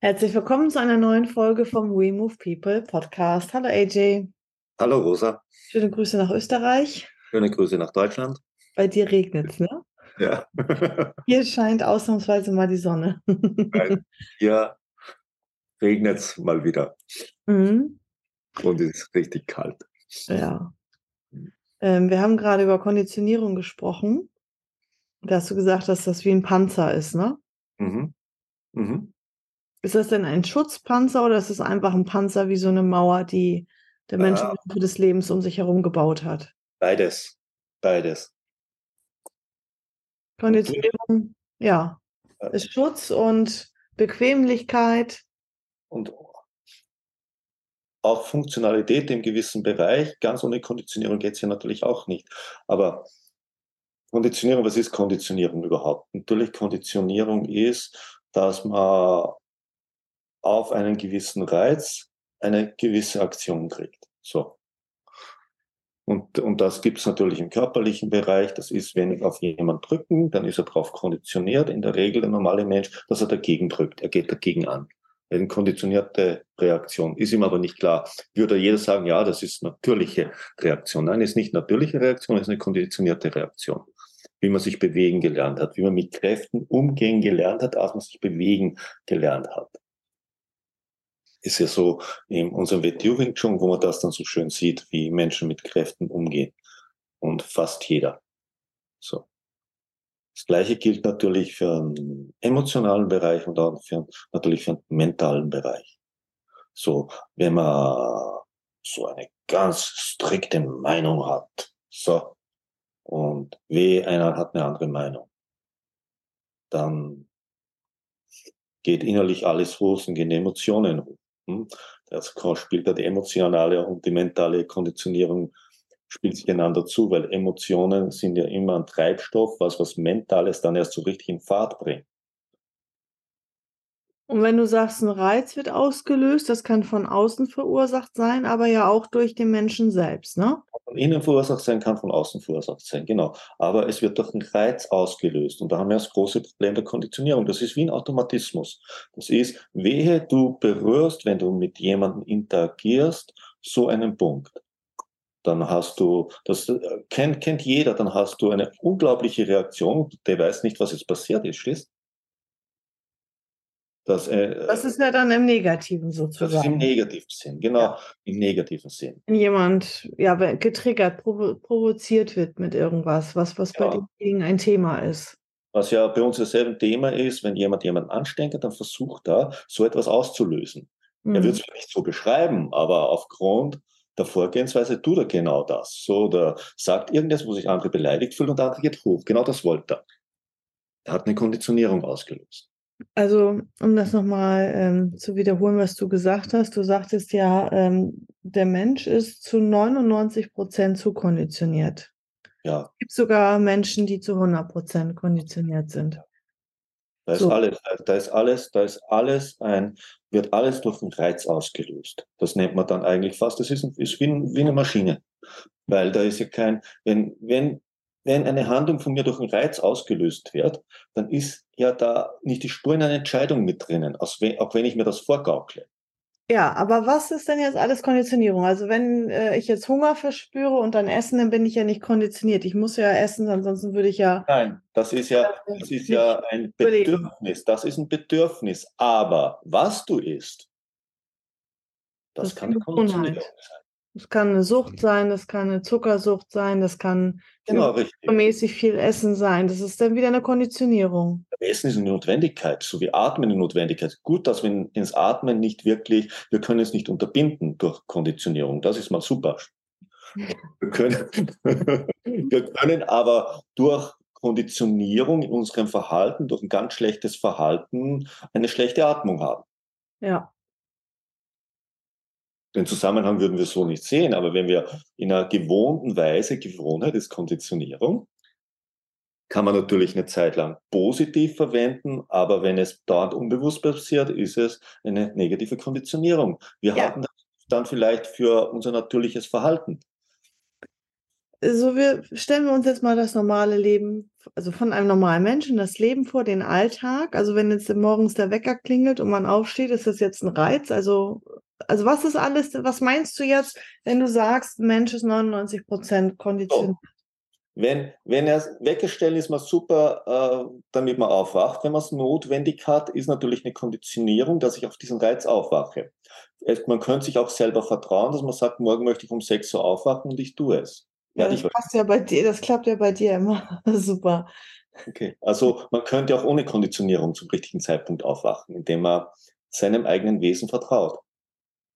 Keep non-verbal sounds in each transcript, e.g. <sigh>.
Herzlich willkommen zu einer neuen Folge vom We Move People Podcast. Hallo AJ. Hallo Rosa. Schöne Grüße nach Österreich. Schöne Grüße nach Deutschland. Bei dir regnet es, ne? Ja. <laughs> Hier scheint ausnahmsweise mal die Sonne. Hier regnet es mal wieder. Mhm. Und es ist richtig kalt. Ja. Ähm, wir haben gerade über Konditionierung gesprochen. Da hast du gesagt, dass das wie ein Panzer ist, ne? Mhm. Mhm. Ist das denn ein Schutzpanzer oder ist es einfach ein Panzer wie so eine Mauer, die der Mensch im Laufe des Lebens um sich herum gebaut hat? Beides. Beides. Konditionierung, ja, ist Schutz und Bequemlichkeit. Und auch Funktionalität im gewissen Bereich. Ganz ohne Konditionierung geht es ja natürlich auch nicht. Aber Konditionierung, was ist Konditionierung überhaupt? Natürlich, Konditionierung ist, dass man auf einen gewissen Reiz eine gewisse Aktion kriegt. So. Und, und das gibt es natürlich im körperlichen Bereich. Das ist, wenn ich auf jemanden drücken, dann ist er darauf konditioniert, in der Regel der normale Mensch, dass er dagegen drückt. Er geht dagegen an. Eine konditionierte Reaktion. Ist ihm aber nicht klar. Würde jeder sagen, ja, das ist natürliche Reaktion. Nein, ist nicht natürliche Reaktion, ist eine konditionierte Reaktion. Wie man sich bewegen gelernt hat, wie man mit Kräften umgehen gelernt hat, als man sich bewegen gelernt hat ist ja so in unserem Wing Chun, wo man das dann so schön sieht, wie Menschen mit Kräften umgehen. Und fast jeder. So. Das Gleiche gilt natürlich für einen emotionalen Bereich und auch für, natürlich für einen mentalen Bereich. So, wenn man so eine ganz strikte Meinung hat, so, und weh, einer hat eine andere Meinung, dann geht innerlich alles hoch und gehen Emotionen hoch. Das spielt da die emotionale und die mentale Konditionierung spielt sich einander zu, weil Emotionen sind ja immer ein Treibstoff, was was Mentales dann erst so richtig in Fahrt bringt. Und wenn du sagst, ein Reiz wird ausgelöst, das kann von außen verursacht sein, aber ja auch durch den Menschen selbst, ne? Von innen verursacht sein, kann von außen verursacht sein, genau. Aber es wird durch einen Reiz ausgelöst. Und da haben wir das große Problem der Konditionierung. Das ist wie ein Automatismus. Das ist, wehe du berührst, wenn du mit jemandem interagierst, so einen Punkt. Dann hast du, das äh, kennt, kennt jeder, dann hast du eine unglaubliche Reaktion, der weiß nicht, was jetzt passiert ist, schließt das, äh, das ist ja dann im Negativen sozusagen. Das ist im negativen Sinn, genau, ja. im negativen Sinn. Wenn jemand ja, getriggert, provo provoziert wird mit irgendwas, was, was ja. bei demjenigen ein Thema ist. Was ja bei uns dasselbe Thema ist, wenn jemand jemanden anstrengt, dann versucht er, so etwas auszulösen. Mhm. Er wird es nicht so beschreiben, aber aufgrund der Vorgehensweise tut er genau das. So, der sagt irgendwas, wo sich andere beleidigt fühlen und der andere geht hoch. Genau das wollte er. Er hat eine Konditionierung ausgelöst. Also, um das nochmal ähm, zu wiederholen, was du gesagt hast, du sagtest ja, ähm, der Mensch ist zu 99 Prozent zu konditioniert. Ja. Es gibt sogar Menschen, die zu 100 Prozent konditioniert sind. Da ist so. alles, da ist alles, da ist alles ein, wird alles durch einen Reiz ausgelöst. Das nennt man dann eigentlich fast, das ist, ist wie, wie eine Maschine. Weil da ist ja kein, wenn, wenn wenn eine Handlung von mir durch einen Reiz ausgelöst wird, dann ist ja da nicht die Spur in einer Entscheidung mit drinnen, auch wenn ich mir das vorgaukle. Ja, aber was ist denn jetzt alles Konditionierung? Also wenn äh, ich jetzt Hunger verspüre und dann essen, dann bin ich ja nicht konditioniert. Ich muss ja essen, ansonsten würde ich ja. Nein, das ist ja, das ist ja ein Bedürfnis. Das ist ein Bedürfnis. Aber was du isst, das, das kann Konditionierung sein. Das kann eine Sucht sein, das kann eine Zuckersucht sein, das kann genau, mäßig viel Essen sein. Das ist dann wieder eine Konditionierung. Essen ist eine Notwendigkeit, so wie Atmen eine Notwendigkeit. Gut, dass wir ins Atmen nicht wirklich, wir können es nicht unterbinden durch Konditionierung. Das ist mal super. <laughs> Wir können, <laughs> wir können aber durch Konditionierung in unserem Verhalten, durch ein ganz schlechtes Verhalten, eine schlechte Atmung haben. Ja. Den Zusammenhang würden wir so nicht sehen, aber wenn wir in einer gewohnten Weise, Gewohnheit ist Konditionierung, kann man natürlich eine Zeit lang positiv verwenden, aber wenn es dort unbewusst passiert, ist es eine negative Konditionierung. Wir ja. halten das dann vielleicht für unser natürliches Verhalten. So, wir stellen wir uns jetzt mal das normale Leben, also von einem normalen Menschen, das Leben vor, den Alltag. Also wenn jetzt morgens der Wecker klingelt und man aufsteht, ist das jetzt ein Reiz? Also, also was ist alles, was meinst du jetzt, wenn du sagst, Mensch ist 99 Prozent konditioniert? Oh. Wenn, wenn er weggestellt ist, man super, äh, damit man aufwacht. Wenn man es notwendig hat, ist natürlich eine Konditionierung, dass ich auf diesen Reiz aufwache. Es, man könnte sich auch selber vertrauen, dass man sagt, morgen möchte ich um 6 Uhr aufwachen und ich tue es. Ja, das passt ja bei dir, das klappt ja bei dir immer. <laughs> Super. Okay, also man könnte auch ohne Konditionierung zum richtigen Zeitpunkt aufwachen, indem man seinem eigenen Wesen vertraut.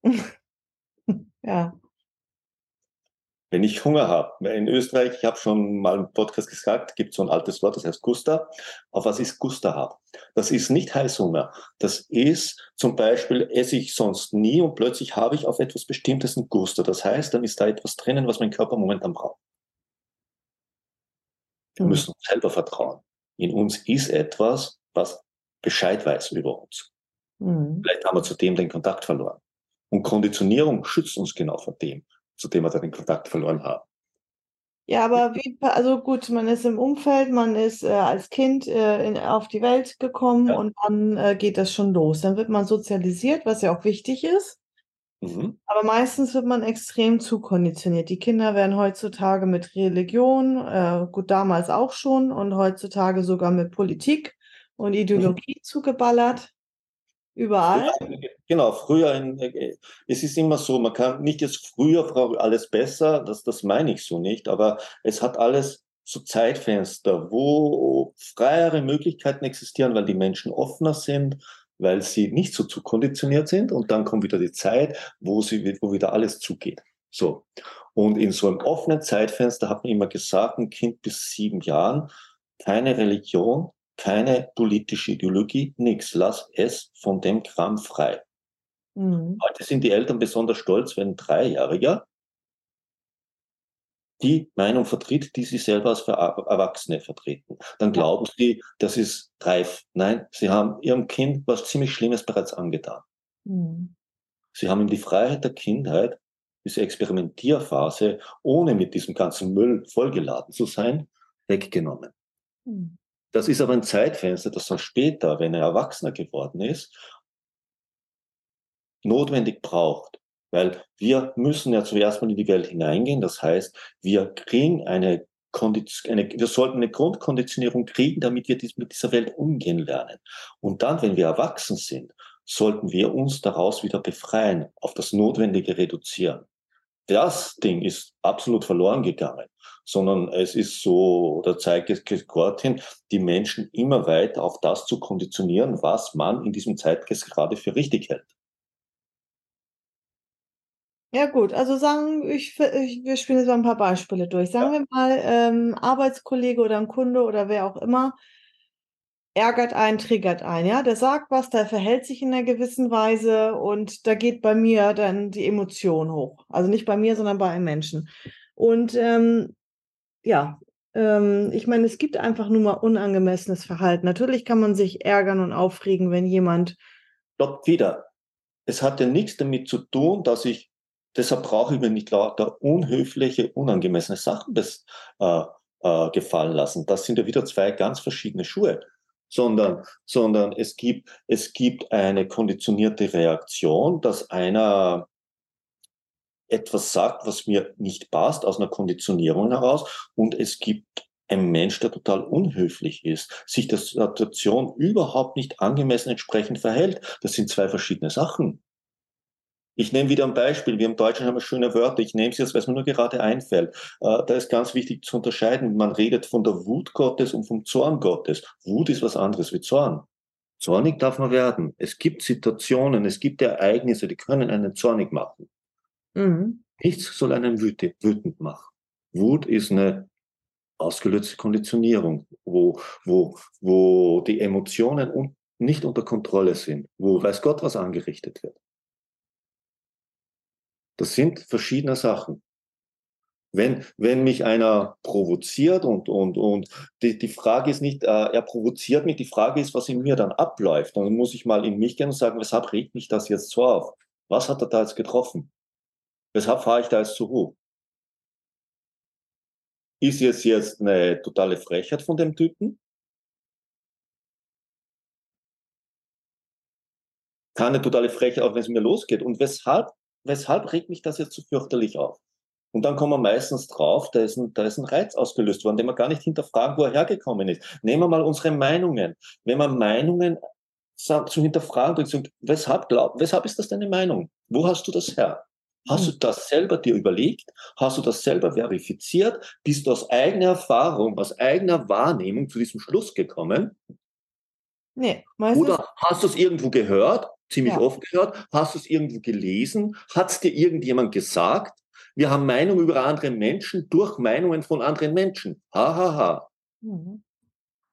<laughs> ja wenn ich Hunger habe. In Österreich, ich habe schon mal im Podcast gesagt, gibt so ein altes Wort, das heißt Gusta. Auf was ist Gusta haben? Das ist nicht Heißhunger. Das ist zum Beispiel, esse ich sonst nie und plötzlich habe ich auf etwas Bestimmtes ein Gusta. Das heißt, dann ist da etwas drinnen, was mein Körper momentan braucht. Wir mhm. müssen uns selber vertrauen. In uns ist etwas, was Bescheid weiß über uns. Mhm. Vielleicht haben wir zudem den Kontakt verloren. Und Konditionierung schützt uns genau vor dem zu dem wir dann den Kontakt verloren haben. Ja, aber wie, also gut, man ist im Umfeld, man ist äh, als Kind äh, in, auf die Welt gekommen ja. und dann äh, geht das schon los. Dann wird man sozialisiert, was ja auch wichtig ist. Mhm. Aber meistens wird man extrem zukonditioniert. Die Kinder werden heutzutage mit Religion, äh, gut damals auch schon und heutzutage sogar mit Politik und mhm. Ideologie mhm. zugeballert. Überall? Genau, früher, in, äh, es ist immer so, man kann nicht jetzt früher alles besser, das, das meine ich so nicht, aber es hat alles so Zeitfenster, wo freiere Möglichkeiten existieren, weil die Menschen offener sind, weil sie nicht so zu konditioniert sind und dann kommt wieder die Zeit, wo, sie, wo wieder alles zugeht. So. Und in so einem offenen Zeitfenster hat man immer gesagt, ein Kind bis sieben Jahren, keine Religion, keine politische Ideologie, nichts. Lass es von dem Kram frei. Mhm. Heute sind die Eltern besonders stolz, wenn ein Dreijähriger die Meinung vertritt, die sie selber als Erwachsene vertreten. Dann glauben sie, das ist reif. Nein, sie haben ihrem Kind was ziemlich Schlimmes bereits angetan. Mhm. Sie haben ihm die Freiheit der Kindheit, diese Experimentierphase, ohne mit diesem ganzen Müll vollgeladen zu sein, weggenommen. Mhm. Das ist aber ein Zeitfenster, das dann später, wenn er Erwachsener geworden ist, notwendig braucht. Weil wir müssen ja zuerst mal in die Welt hineingehen. Das heißt, wir kriegen eine, Kondition, eine wir sollten eine Grundkonditionierung kriegen, damit wir mit dieser Welt umgehen lernen. Und dann, wenn wir erwachsen sind, sollten wir uns daraus wieder befreien, auf das Notwendige reduzieren. Das Ding ist absolut verloren gegangen sondern es ist so, oder zeigt es hin, die Menschen immer weiter auf das zu konditionieren, was man in diesem Zeitgeist gerade für richtig hält. Ja gut, also sagen, ich, ich, wir spielen jetzt mal ein paar Beispiele durch. Sagen ja. wir mal, ähm, Arbeitskollege oder ein Kunde oder wer auch immer ärgert einen, triggert einen, ja, der sagt was, der verhält sich in einer gewissen Weise und da geht bei mir dann die Emotion hoch. Also nicht bei mir, sondern bei einem Menschen. Und ähm, ja, ähm, ich meine, es gibt einfach nur mal unangemessenes Verhalten. Natürlich kann man sich ärgern und aufregen, wenn jemand. Stopp wieder. Es hat ja nichts damit zu tun, dass ich, deshalb brauche ich mir nicht lauter unhöfliche, unangemessene Sachen das, äh, äh, gefallen lassen. Das sind ja wieder zwei ganz verschiedene Schuhe. Sondern, sondern es gibt, es gibt eine konditionierte Reaktion, dass einer etwas sagt, was mir nicht passt, aus einer Konditionierung heraus. Und es gibt einen Mensch, der total unhöflich ist, sich der Situation überhaupt nicht angemessen entsprechend verhält. Das sind zwei verschiedene Sachen. Ich nehme wieder ein Beispiel. Wir im Deutschen haben schöne Wörter. Ich nehme sie jetzt, weil es mir nur gerade einfällt. Äh, da ist ganz wichtig zu unterscheiden. Man redet von der Wut Gottes und vom Zorn Gottes. Wut ist was anderes wie Zorn. Zornig darf man werden. Es gibt Situationen, es gibt Ereignisse, die können einen zornig machen. Mhm. Nichts soll einen wütend machen. Wut ist eine ausgelöste Konditionierung, wo, wo, wo die Emotionen nicht unter Kontrolle sind, wo weiß Gott was angerichtet wird. Das sind verschiedene Sachen. Wenn, wenn mich einer provoziert und, und, und die, die Frage ist nicht, äh, er provoziert mich, die Frage ist, was in mir dann abläuft. Dann muss ich mal in mich gehen und sagen, weshalb regt mich das jetzt so auf? Was hat er da jetzt getroffen? Weshalb fahre ich da jetzt so hoch? Ist es jetzt eine totale Frechheit von dem Typen? Kann eine totale Frechheit, auch wenn es mir losgeht. Und weshalb, weshalb regt mich das jetzt so fürchterlich auf? Und dann kommen wir meistens drauf, da ist, ein, da ist ein Reiz ausgelöst worden, den wir gar nicht hinterfragen, wo er hergekommen ist. Nehmen wir mal unsere Meinungen. Wenn man Meinungen zu hinterfragen bringt, sagt, weshalb, glaub, weshalb ist das deine Meinung? Wo hast du das her? Hast du hm. das selber dir überlegt? Hast du das selber verifiziert? Bist du aus eigener Erfahrung, aus eigener Wahrnehmung zu diesem Schluss gekommen? Nee, meistens. Oder hast du es irgendwo gehört? Ziemlich ja. oft gehört. Hast du es irgendwo gelesen? Hat es dir irgendjemand gesagt? Wir haben Meinungen über andere Menschen durch Meinungen von anderen Menschen. Hahaha. Ha, ha. Mhm.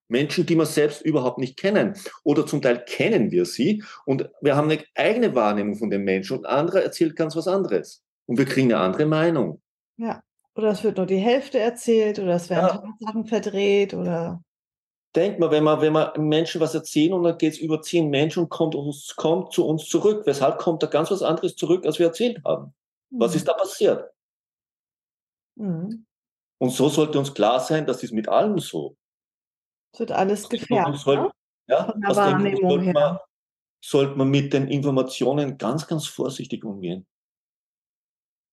Menschen, die wir selbst überhaupt nicht kennen. Oder zum Teil kennen wir sie und wir haben eine eigene Wahrnehmung von den Menschen und andere erzählt ganz was anderes. Und wir kriegen eine andere Meinung. Ja. Oder es wird nur die Hälfte erzählt oder es werden ja. Sachen verdreht oder. Denk mal, wenn man, wenn man Menschen was erzählen und dann geht es über zehn Menschen und kommt, uns, kommt zu uns zurück. Weshalb kommt da ganz was anderes zurück, als wir erzählt haben? Was ist da passiert? Mhm. Und so sollte uns klar sein, das ist mit allem so. Es wird alles gefärbt. Ne? ja, Von der Wahrnehmung sollte man, sollte man mit den Informationen ganz, ganz vorsichtig umgehen.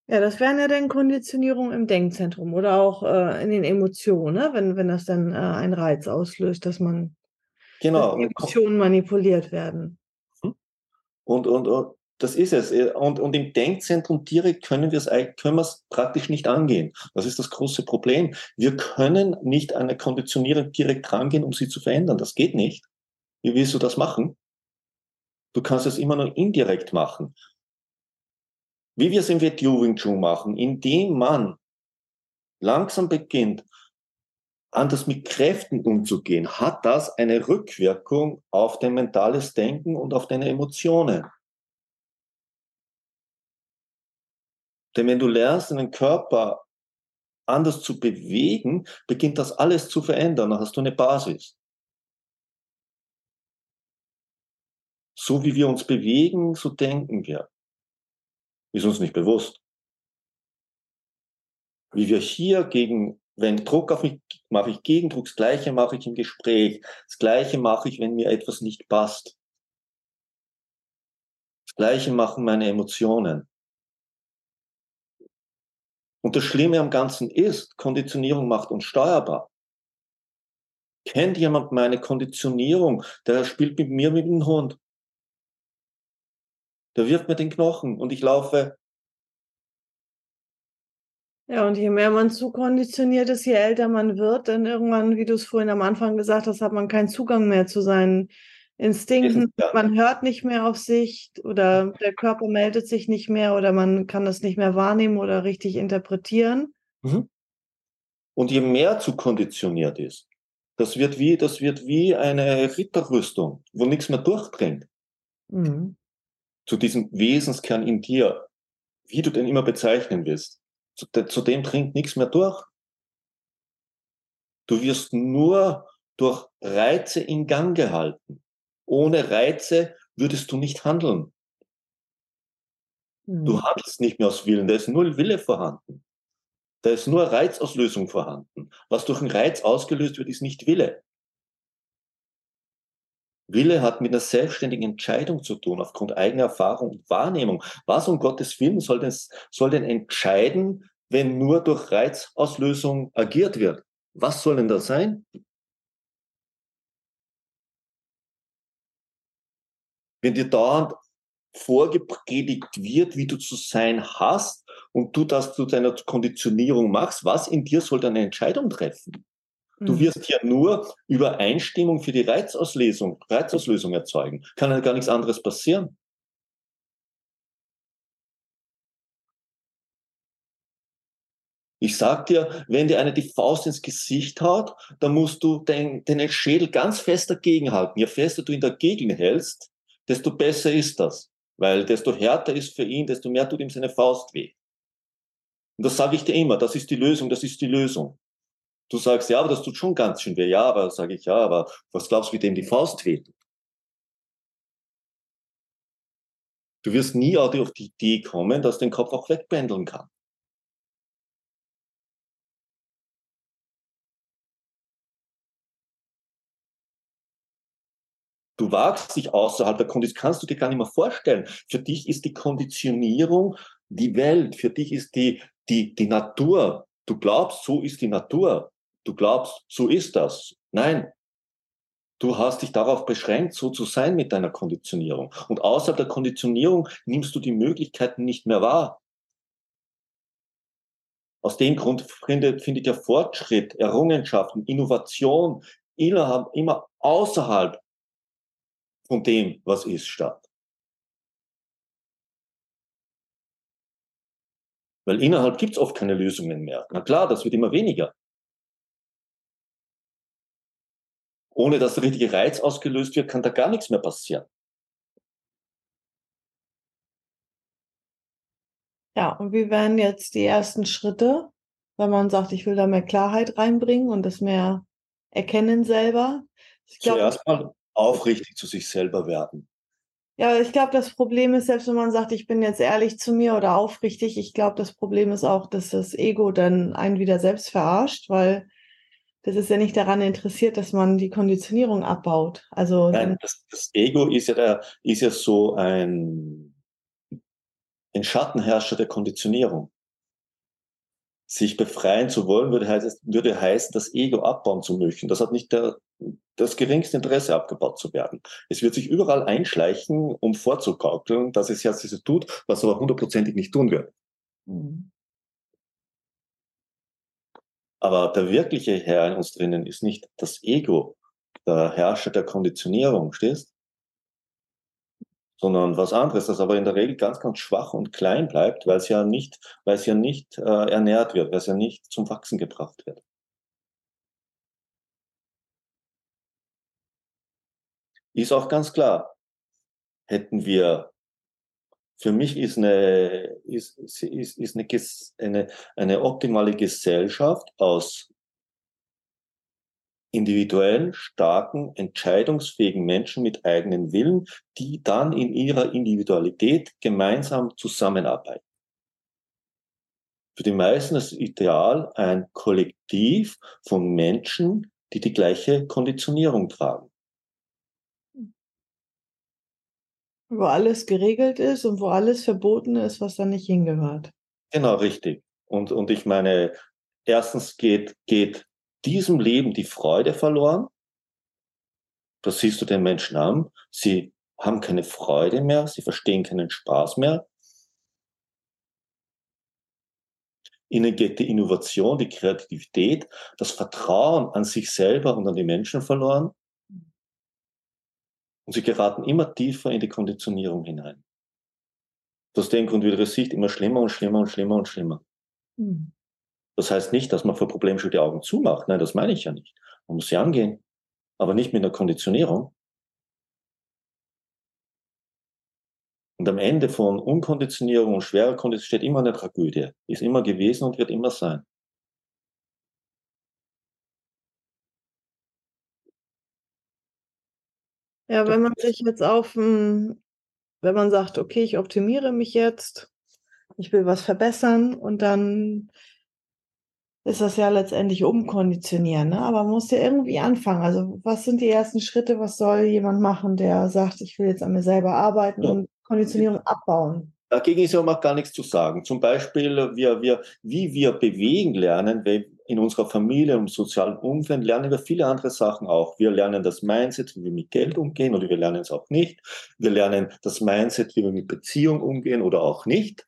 Ja, das wären ja dann Konditionierungen im Denkzentrum oder auch äh, in den Emotionen, ne? wenn, wenn das dann äh, einen Reiz auslöst, dass man genau. dass Emotionen manipuliert werden. Hm? Und, und, und das ist es. Äh, und, und im Denkzentrum direkt können wir es können wir es praktisch nicht angehen. Das ist das große Problem. Wir können nicht eine Konditionierung direkt rangehen, um sie zu verändern. Das geht nicht. Wie willst du das machen? Du kannst es immer nur indirekt machen. Wie wir es im WTO Wing Chun machen, indem man langsam beginnt, anders mit Kräften umzugehen, hat das eine Rückwirkung auf dein mentales Denken und auf deine Emotionen. Denn wenn du lernst, deinen Körper anders zu bewegen, beginnt das alles zu verändern. Dann hast du eine Basis. So wie wir uns bewegen, so denken wir. Ist uns nicht bewusst. Wie wir hier gegen, wenn Druck auf mich, mache ich Gegendruck, das Gleiche mache ich im Gespräch, das Gleiche mache ich, wenn mir etwas nicht passt. Das Gleiche machen meine Emotionen. Und das Schlimme am Ganzen ist, Konditionierung macht uns steuerbar. Kennt jemand meine Konditionierung? Der spielt mit mir mit dem Hund. Der wirft mir den Knochen und ich laufe. Ja, und je mehr man zu konditioniert ist, je älter man wird, dann irgendwann, wie du es vorhin am Anfang gesagt hast, hat man keinen Zugang mehr zu seinen Instinkten, ja. man hört nicht mehr auf sich oder der Körper meldet sich nicht mehr oder man kann das nicht mehr wahrnehmen oder richtig interpretieren. Mhm. Und je mehr zu konditioniert ist, das wird wie, das wird wie eine Ritterrüstung, wo nichts mehr durchdringt. Mhm. Zu diesem Wesenskern in dir, wie du den immer bezeichnen willst. Zu, zu dem dringt nichts mehr durch. Du wirst nur durch Reize in Gang gehalten. Ohne Reize würdest du nicht handeln. Mhm. Du handelst nicht mehr aus Willen, da ist null Wille vorhanden. Da ist nur Reizauslösung vorhanden. Was durch einen Reiz ausgelöst wird, ist nicht Wille. Wille hat mit einer selbstständigen Entscheidung zu tun, aufgrund eigener Erfahrung und Wahrnehmung. Was um Gottes Willen soll denn, soll denn entscheiden, wenn nur durch Reizauslösung agiert wird? Was soll denn das sein? wenn dir dauernd vorgepredigt wird, wie du zu sein hast und du das zu deiner Konditionierung machst, was in dir soll deine Entscheidung treffen? Du mhm. wirst ja nur Übereinstimmung für die Reizauslösung, Reizauslösung erzeugen. Kann ja gar nichts anderes passieren. Ich sag dir, wenn dir einer die Faust ins Gesicht haut, dann musst du den, den Schädel ganz fest dagegen halten. Je fester du ihn dagegen hältst, desto besser ist das. Weil desto härter ist für ihn, desto mehr tut ihm seine Faust weh. Und das sage ich dir immer, das ist die Lösung, das ist die Lösung. Du sagst, ja, aber das tut schon ganz schön weh. Ja, aber sage ich, ja, aber was glaubst du, wie dem die Faust weht? Du wirst nie auf die Idee kommen, dass den Kopf auch wegpendeln kann. Du wagst dich außerhalb der Konditionierung, kannst du dir gar nicht mehr vorstellen. Für dich ist die Konditionierung die Welt, für dich ist die, die, die Natur. Du glaubst, so ist die Natur. Du glaubst, so ist das. Nein. Du hast dich darauf beschränkt, so zu sein mit deiner Konditionierung. Und außerhalb der Konditionierung nimmst du die Möglichkeiten nicht mehr wahr. Aus dem Grund findet, findet der Fortschritt, Errungenschaften, Innovation innerhalb, immer außerhalb von dem, was ist, statt. Weil innerhalb gibt es oft keine Lösungen mehr. Na klar, das wird immer weniger. Ohne dass der richtige Reiz ausgelöst wird, kann da gar nichts mehr passieren. Ja, und wie wären jetzt die ersten Schritte, wenn man sagt, ich will da mehr Klarheit reinbringen und das mehr erkennen selber? Ich glaub, Zuerst mal aufrichtig zu sich selber werden. Ja, ich glaube, das Problem ist, selbst wenn man sagt, ich bin jetzt ehrlich zu mir oder aufrichtig, ich glaube, das Problem ist auch, dass das Ego dann einen wieder selbst verarscht, weil das ist ja nicht daran interessiert, dass man die Konditionierung abbaut. Also Nein, das, das Ego ist ja, der, ist ja so ein, ein Schattenherrscher der Konditionierung. Sich befreien zu wollen, würde heißen, würde heißen, das Ego abbauen zu möchten. Das hat nicht der, das geringste Interesse abgebaut zu werden. Es wird sich überall einschleichen, um vorzugaukeln, dass es jetzt so tut, was aber hundertprozentig nicht tun wird. Mhm. Aber der wirkliche Herr in uns drinnen ist nicht das Ego, der Herrscher der Konditionierung, stehst? Sondern was anderes, das aber in der Regel ganz, ganz schwach und klein bleibt, weil es ja nicht, weil es ja nicht äh, ernährt wird, weil es ja nicht zum Wachsen gebracht wird. Ist auch ganz klar. Hätten wir, für mich ist eine, ist, ist, ist eine, eine, eine optimale Gesellschaft aus individuellen, starken, entscheidungsfähigen Menschen mit eigenen Willen, die dann in ihrer Individualität gemeinsam zusammenarbeiten. Für die meisten ist Ideal ein Kollektiv von Menschen, die die gleiche Konditionierung tragen. Wo alles geregelt ist und wo alles verboten ist, was da nicht hingehört. Genau, richtig. Und, und ich meine, erstens geht, geht diesem Leben die Freude verloren. Das siehst du den Menschen an. Sie haben keine Freude mehr, sie verstehen keinen Spaß mehr. Ihnen geht die Innovation, die Kreativität, das Vertrauen an sich selber und an die Menschen verloren. Und sie geraten immer tiefer in die Konditionierung hinein. Aus dem Grund wird ihre Sicht immer schlimmer und schlimmer und schlimmer und schlimmer. Mhm. Das heißt nicht, dass man vor Problemen schon die Augen zumacht. Nein, das meine ich ja nicht. Man muss sie angehen, aber nicht mit einer Konditionierung. Und am Ende von Unkonditionierung und schwerer Konditionierung steht immer eine Tragödie. Ist immer gewesen und wird immer sein. Ja, wenn man sich jetzt auf, wenn man sagt, okay, ich optimiere mich jetzt, ich will was verbessern und dann ist das ja letztendlich umkonditionieren, ne? aber man muss ja irgendwie anfangen. Also was sind die ersten Schritte, was soll jemand machen, der sagt, ich will jetzt an mir selber arbeiten ja. und Konditionierung abbauen? Dagegen ist ja auch gar nichts zu sagen. Zum Beispiel, wir, wir, wie wir bewegen lernen, in unserer Familie, im sozialen Umfeld, lernen wir viele andere Sachen auch. Wir lernen das Mindset, wie wir mit Geld umgehen oder wir lernen es auch nicht. Wir lernen das Mindset, wie wir mit Beziehung umgehen oder auch nicht.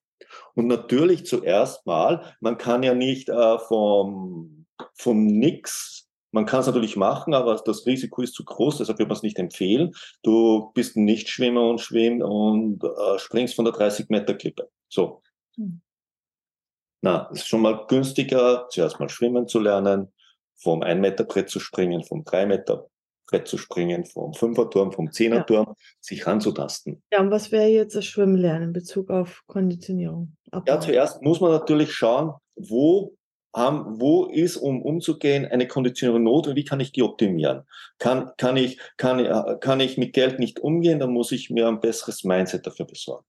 Und natürlich zuerst mal, man kann ja nicht äh, vom, vom Nix man kann es natürlich machen, aber das Risiko ist zu groß, deshalb würde man es nicht empfehlen. Du bist ein Nichtschwimmer und schwimmst und äh, springst von der 30 Meter Klippe. So. Mhm. Na, es ist schon mal günstiger, zuerst mal schwimmen zu lernen, vom 1 Meter Brett zu springen, vom 3 Meter Brett zu springen, vom Fünferturm, vom Zehnerturm, ja. sich ranzutasten. Ja, und was wäre jetzt das Schwimmlernen in Bezug auf Konditionierung? Abbauen? Ja, zuerst muss man natürlich schauen, wo haben, wo ist, um umzugehen, eine Konditionierung Not und wie kann ich die optimieren? Kann, kann, ich, kann, kann ich mit Geld nicht umgehen, dann muss ich mir ein besseres Mindset dafür besorgen.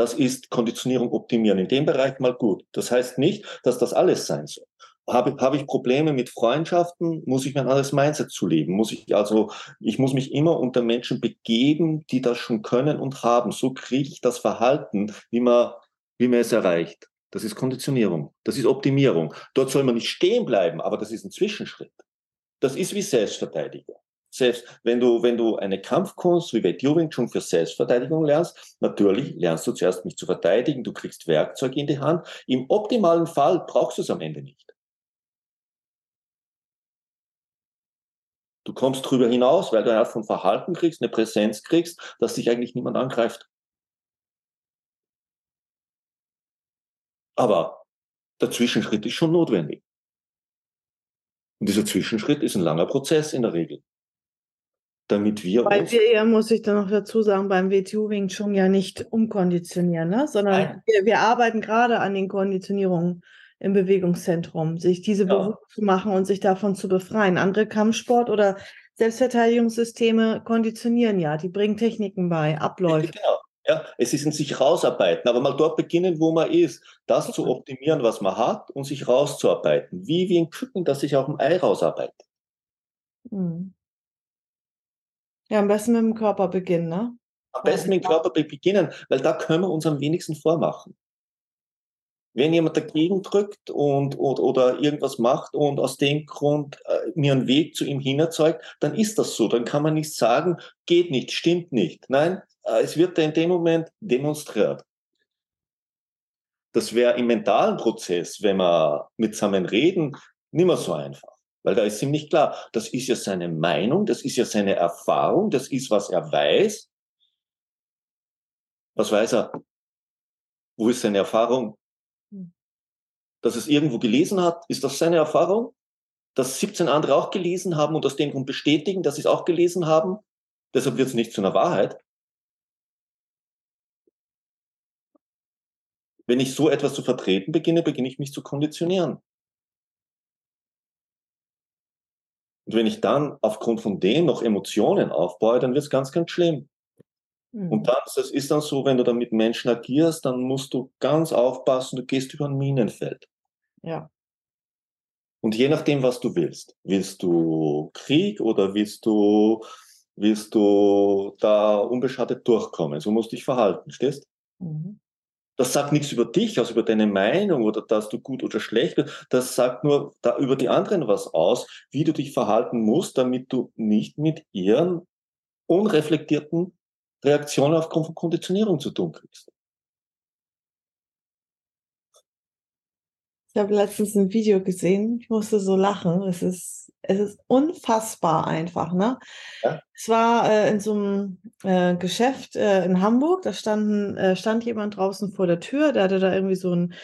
Das ist Konditionierung optimieren. In dem Bereich mal gut. Das heißt nicht, dass das alles sein soll. Habe, habe ich Probleme mit Freundschaften, muss ich mir ein anderes Mindset zulegen. Muss ich also, ich muss mich immer unter Menschen begeben, die das schon können und haben. So kriege ich das Verhalten, wie man wie man es erreicht. Das ist Konditionierung, das ist Optimierung. Dort soll man nicht stehen bleiben, aber das ist ein Zwischenschritt. Das ist wie Selbstverteidigung. Selbst wenn du, wenn du eine Kampfkunst wie bei Wing Chun für Selbstverteidigung lernst, natürlich lernst du zuerst mich zu verteidigen, du kriegst Werkzeug in die Hand. Im optimalen Fall brauchst du es am Ende nicht. Du kommst drüber hinaus, weil du eine Art von Verhalten kriegst, eine Präsenz kriegst, dass dich eigentlich niemand angreift. Aber der Zwischenschritt ist schon notwendig. Und dieser Zwischenschritt ist ein langer Prozess in der Regel. Damit wir Weil uns. wir eher, muss ich dann noch dazu sagen, beim WTU Wing Chun ja nicht umkonditionieren, ne? sondern wir, wir, arbeiten gerade an den Konditionierungen im Bewegungszentrum, sich diese ja. bewusst zu machen und sich davon zu befreien. Andere Kampfsport oder Selbstverteidigungssysteme konditionieren ja, die bringen Techniken bei, Abläufe. Genau. Ja, es ist ein sich rausarbeiten, aber mal dort beginnen, wo man ist, das zu optimieren, was man hat und sich rauszuarbeiten. Wie wie ein Küken, das sich auch im Ei rausarbeitet. Hm. Ja, am besten mit dem Körper beginnen, ne? Am besten mit dem Körper beginnen, weil da können wir uns am wenigsten vormachen. Wenn jemand dagegen drückt und, oder, oder irgendwas macht und aus dem Grund äh, mir einen Weg zu ihm hin erzeugt, dann ist das so. Dann kann man nicht sagen, geht nicht, stimmt nicht. Nein, äh, es wird in dem Moment demonstriert. Das wäre im mentalen Prozess, wenn wir mit zusammen reden, nicht mehr so einfach. Weil da ist ihm nicht klar, das ist ja seine Meinung, das ist ja seine Erfahrung, das ist, was er weiß. Was weiß er? Wo ist seine Erfahrung? Hm. Dass es irgendwo gelesen hat, ist das seine Erfahrung? Dass 17 andere auch gelesen haben und aus dem Grund bestätigen, dass sie es auch gelesen haben? Deshalb wird es nicht zu einer Wahrheit. Wenn ich so etwas zu vertreten beginne, beginne ich mich zu konditionieren. Und wenn ich dann aufgrund von dem noch Emotionen aufbaue, dann wird es ganz, ganz schlimm. Mhm. Und dann, das ist dann so, wenn du dann mit Menschen agierst, dann musst du ganz aufpassen, du gehst über ein Minenfeld. Ja. Und je nachdem, was du willst. Willst du Krieg oder willst du, willst du da unbeschadet durchkommen? So musst du dich verhalten, stehst? Mhm. Das sagt nichts über dich aus, über deine Meinung oder dass du gut oder schlecht bist. Das sagt nur da über die anderen was aus, wie du dich verhalten musst, damit du nicht mit ihren unreflektierten Reaktionen aufgrund von Konditionierung zu tun kriegst. Ich habe letztens ein Video gesehen, ich musste so lachen. Es ist, es ist unfassbar einfach, ne? Ja. Es war äh, in so einem äh, Geschäft äh, in Hamburg, da standen, äh, stand jemand draußen vor der Tür, der hatte da irgendwie so einen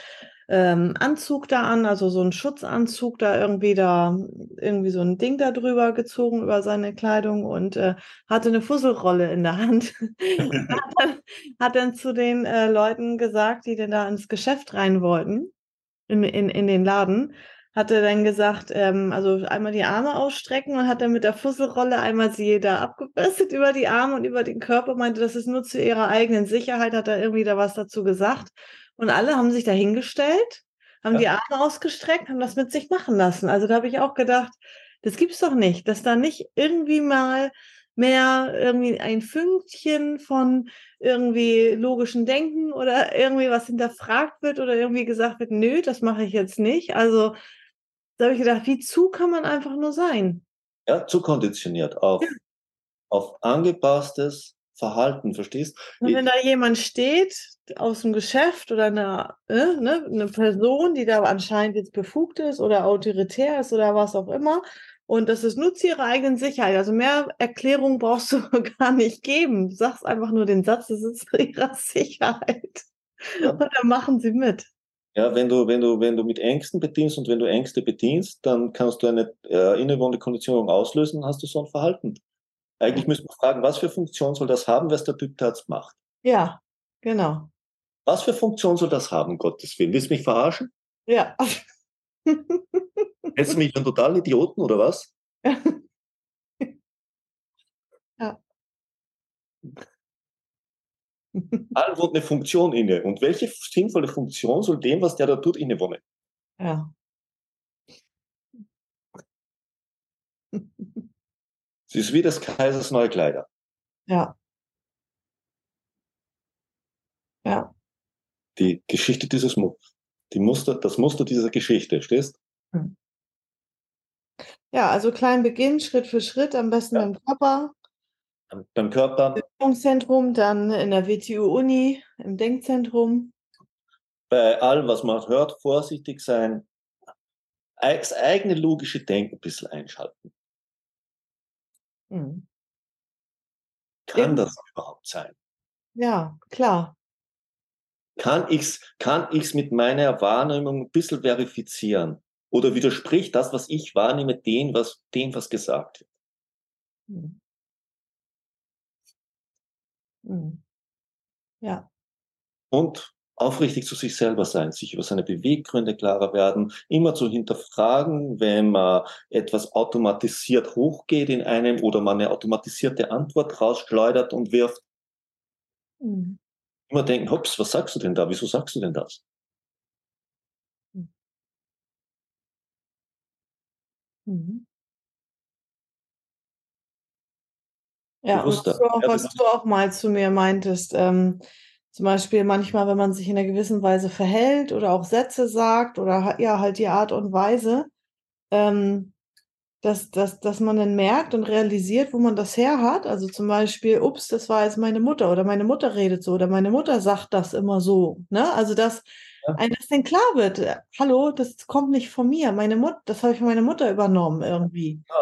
ähm, Anzug da an, also so einen Schutzanzug da irgendwie da, irgendwie so ein Ding da drüber gezogen über seine Kleidung und äh, hatte eine Fusselrolle in der Hand. <laughs> hat, dann, hat dann zu den äh, Leuten gesagt, die denn da ins Geschäft rein wollten, in, in, in den Laden, hat er dann gesagt, ähm, also einmal die Arme ausstrecken und hat dann mit der Fusselrolle einmal sie da abgebürstet über die Arme und über den Körper, meinte, das ist nur zu ihrer eigenen Sicherheit, hat er irgendwie da was dazu gesagt. Und alle haben sich da hingestellt, haben ja. die Arme ausgestreckt, haben das mit sich machen lassen. Also da habe ich auch gedacht, das gibt's doch nicht, dass da nicht irgendwie mal mehr irgendwie ein Fünkchen von irgendwie logischen Denken oder irgendwie was hinterfragt wird oder irgendwie gesagt wird, nö, das mache ich jetzt nicht. Also da habe ich gedacht, wie zu kann man einfach nur sein? Ja, zu konditioniert auf, ja. auf angepasstes Verhalten, verstehst? Und wenn da jemand steht aus dem Geschäft oder eine, äh, ne, eine Person, die da anscheinend jetzt befugt ist oder autoritär ist oder was auch immer, und das ist nur zu ihrer eigenen Sicherheit. Also mehr Erklärung brauchst du <laughs> gar nicht geben. Du sagst einfach nur den Satz, das ist zu ihrer <laughs> Sicherheit. Und dann machen sie mit. Ja, wenn du, wenn du, wenn du mit Ängsten bedienst und wenn du Ängste bedienst, dann kannst du eine äh, innewohnende Konditionierung auslösen, dann hast du so ein Verhalten. Eigentlich müsste man fragen, was für Funktion soll das haben, was der Typ Taz macht? Ja, genau. Was für Funktion soll das haben, Gottes Willen? Willst du mich verarschen? Ja. <laughs> Hältst du mich einen totalen Idioten oder was? <laughs> ja. <laughs> Allen wohnt eine Funktion inne. Und welche sinnvolle Funktion soll dem, was der da tut, innewohnen? Ja. Sie ist wie des Kaisers neue Kleider. Ja. Ja. Die Geschichte dieses die Muster, das Muster dieser Geschichte, stehst? Hm. Ja, also klein beginnen, Schritt für Schritt, am besten ja. im Körper. Beim Körper. Im Zentrum, dann in der WTU-Uni, im Denkzentrum. Bei allem, was man hört, vorsichtig sein, das eigene logische Denken ein bisschen einschalten. Hm. Kann ja. das überhaupt sein? Ja, klar. Kann ich es kann ich's mit meiner Wahrnehmung ein bisschen verifizieren? Oder widerspricht das, was ich wahrnehme, dem, was, dem, was gesagt wird? Hm. Hm. Ja. Und aufrichtig zu sich selber sein, sich über seine Beweggründe klarer werden, immer zu hinterfragen, wenn man etwas automatisiert hochgeht in einem oder man eine automatisierte Antwort rausschleudert und wirft. Mhm. Immer denken, hops, was sagst du denn da? Wieso sagst du denn das? Mhm. Ja, und was du, auch, was du auch mal zu mir meintest, ähm, zum Beispiel manchmal, wenn man sich in einer gewissen Weise verhält oder auch Sätze sagt oder ja, halt die Art und Weise, ähm, dass, dass, dass man dann merkt und realisiert, wo man das her hat. Also zum Beispiel, ups, das war jetzt meine Mutter oder meine Mutter redet so oder meine Mutter sagt das immer so. Ne? Also dass ja. einem das dann klar wird, hallo, das kommt nicht von mir. Meine Mutter, das habe ich von meiner Mutter übernommen irgendwie. Ja,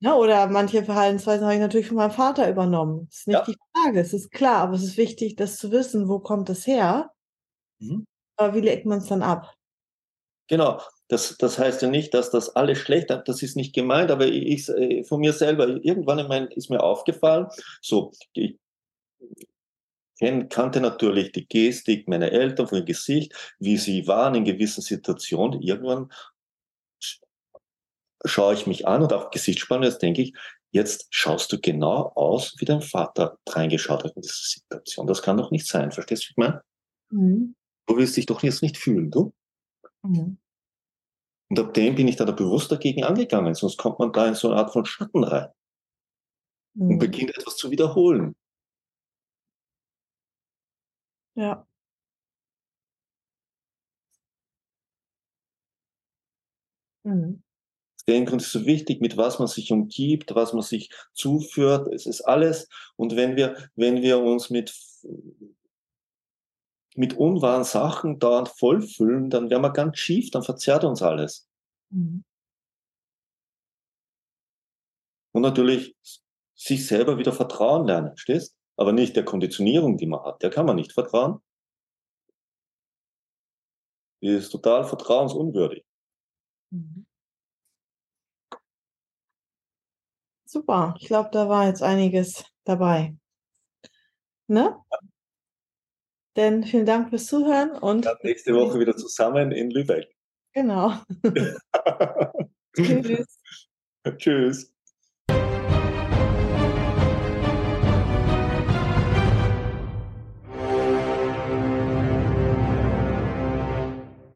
ja, oder manche Verhaltensweisen habe ich natürlich von meinem Vater übernommen. Das ist nicht ja. die Frage, es ist klar, aber es ist wichtig, das zu wissen, wo kommt es her. Mhm. Aber wie legt man es dann ab? Genau, das, das heißt ja nicht, dass das alles schlecht ist, das ist nicht gemeint, aber ich, äh, von mir selber, irgendwann in mein, ist mir aufgefallen, so, ich kannte natürlich die Gestik meiner Eltern, von dem Gesicht, wie sie waren in gewissen Situationen. Irgendwann schaue ich mich an und auch Gesichtsspanne, jetzt denke ich, jetzt schaust du genau aus, wie dein Vater reingeschaut hat in diese Situation. Das kann doch nicht sein, verstehst du, wie ich meine? Mhm. Du willst dich doch jetzt nicht fühlen, du? Mhm. Und ab dem bin ich da bewusst dagegen angegangen, sonst kommt man da in so eine Art von Schatten rein mhm. und beginnt etwas zu wiederholen. Ja. Mhm den Grund ist so wichtig, mit was man sich umgibt, was man sich zuführt. Es ist alles. Und wenn wir, wenn wir uns mit, mit unwahren Sachen dauernd vollfüllen, dann werden wir ganz schief, dann verzerrt uns alles. Mhm. Und natürlich sich selber wieder vertrauen lernen, stehst? Aber nicht der Konditionierung, die man hat. Der kann man nicht vertrauen. Die ist total vertrauensunwürdig. Mhm. Super, ich glaube, da war jetzt einiges dabei. Ne? Denn vielen Dank fürs Zuhören und ja, nächste Woche wieder zusammen in Lübeck. Genau. <laughs> Tschüss. Tschüss.